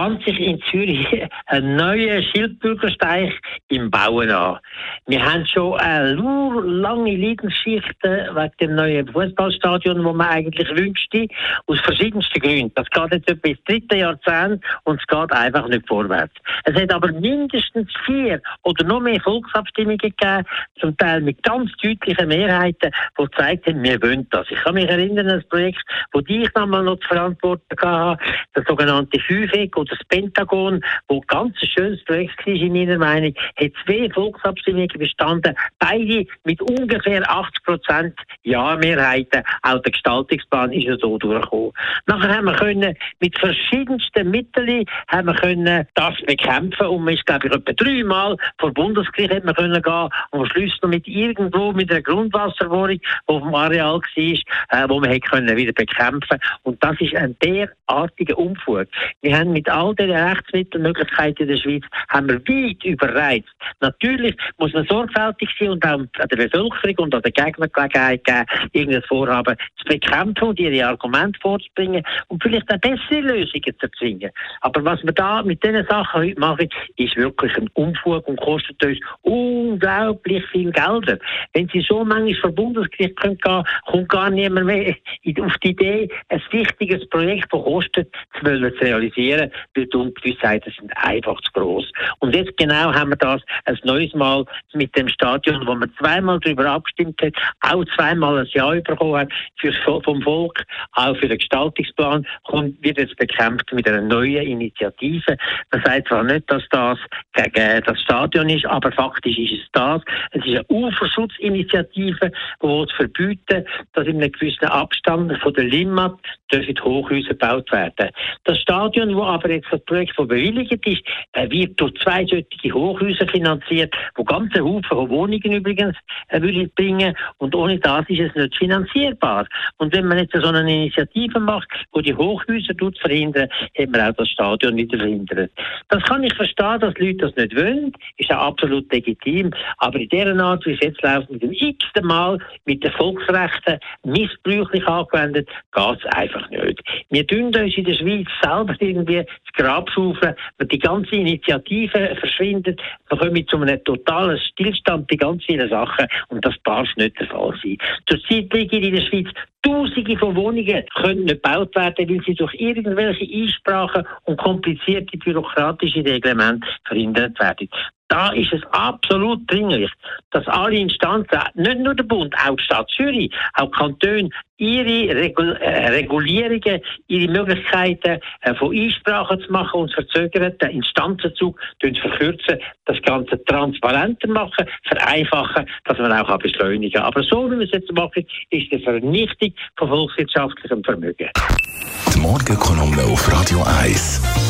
bahnt sich in Zürich ein neuer Schildbürgersteig im Bauen an. Wir haben schon eine lange Leidensgeschichte wegen dem neuen Fußballstadion, das man eigentlich wünschte, aus verschiedensten Gründen. Das geht jetzt etwa ins dritte Jahrzehnt und es geht einfach nicht vorwärts. Es hat aber mindestens vier oder noch mehr Volksabstimmungen gegeben, zum Teil mit ganz deutlichen Mehrheiten, die gezeigt haben, wir wollen das. Ich kann mich erinnern an das Projekt, das ich damals noch zu verantworten hatte, das sogenannte FÜFEG oder das Pentagon, wo ganz schönes Projekt war, in meiner Meinung, hat zwei Volksabstimmungen bestanden, beide mit ungefähr 80 Prozent Ja-Mehrheiten. Auch der Gestaltungsplan ist ja so durchgekommen. Nachher haben wir können mit verschiedensten Mitteln haben wir können das bekämpfen und man ist, glaube ich, etwa dreimal vor Bundesgericht hat man können gehen und am Schluss noch mit irgendwo mit einer Grundwasserbohrung, die auf dem Areal war, äh, wo man können wieder bekämpfen und das ist ein derartiger Unfug. Wir haben mit all den Rechtsmittelmöglichkeiten in der Schweiz haben wir weit überreizt. Natürlich muss man sorgfältig sein und auch an der Bevölkerung und an den Gegnern Gelegenheit geben, irgendein Vorhaben zu bekämpfen und ihre Argumente vorzubringen und vielleicht auch bessere Lösungen zu erzwingen. Aber was wir da mit diesen Sachen heute machen, ist wirklich ein Unfug und kostet uns unglaublich viel Geld. Wenn Sie so manchmal vor Bundesgericht gehen können, kommt gar niemand mehr auf die Idee, ein wichtiges Projekt, das kostet, zu realisieren, weil die Ungewissheiten sind einfach zu groß. Und jetzt genau haben wir das ein neues Mal mit dem Stadion, wo man zweimal darüber abgestimmt hat, auch zweimal ein Ja bekommen hat vom Volk, auch für den Gestaltungsplan, kommt, wird jetzt bekämpft mit einer neuen Initiative. Man sagt zwar nicht, dass das gegen das Stadion ist, aber faktisch ist es das. Es ist eine Uferschutzinitiative, die verbieten, dass in einem gewissen Abstand von der Limmat dürfen Hochhäuser gebaut werden. Das Stadion, wo aber jetzt das Projekt von bewilligt ist, äh, wird durch zwei solche Hochhäuser finanziert, wo ganze Haufen Wohnungen übrigens äh, bringen und ohne das ist es nicht finanzierbar. Und wenn man jetzt so eine Initiative macht, wo die Hochhäuser tut verhindern, hat man auch das Stadion wieder verhindert. Das kann ich verstehen, dass Leute das nicht wollen, ist auch absolut legitim, aber in der Art, wie es jetzt läuft, mit dem x-ten Mal mit den Volksrechten missbräuchlich angewendet, geht es einfach nicht. Wir tun uns in der Schweiz selber irgendwie das Grab schaufeln, die ganze Initiative verschwindet, dann kommen wir zu einem totalen Stillstand bei ganz vielen Sachen und das darf nicht der Fall sein. Zurzeit liegen in der Schweiz Tausende von Wohnungen können nicht gebaut werden, weil sie durch irgendwelche Einsprachen und komplizierte bürokratische Reglemente verhindert werden. Da ist es absolut dringlich, dass alle Instanzen, nicht nur der Bund, auch die Stadt Zürich, auch Kantone, ihre äh, Regulierungen, ihre Möglichkeiten äh, von Einsprachen zu machen und zu verzögern, den Instanzenzug verkürzen, das Ganze transparenter machen, vereinfachen, dass man auch beschleunigen kann. Aber so, wie wir es jetzt machen, ist eine Vernichtung von volkswirtschaftlichem Vermögen. Die Morgenkolumne auf Radio 1.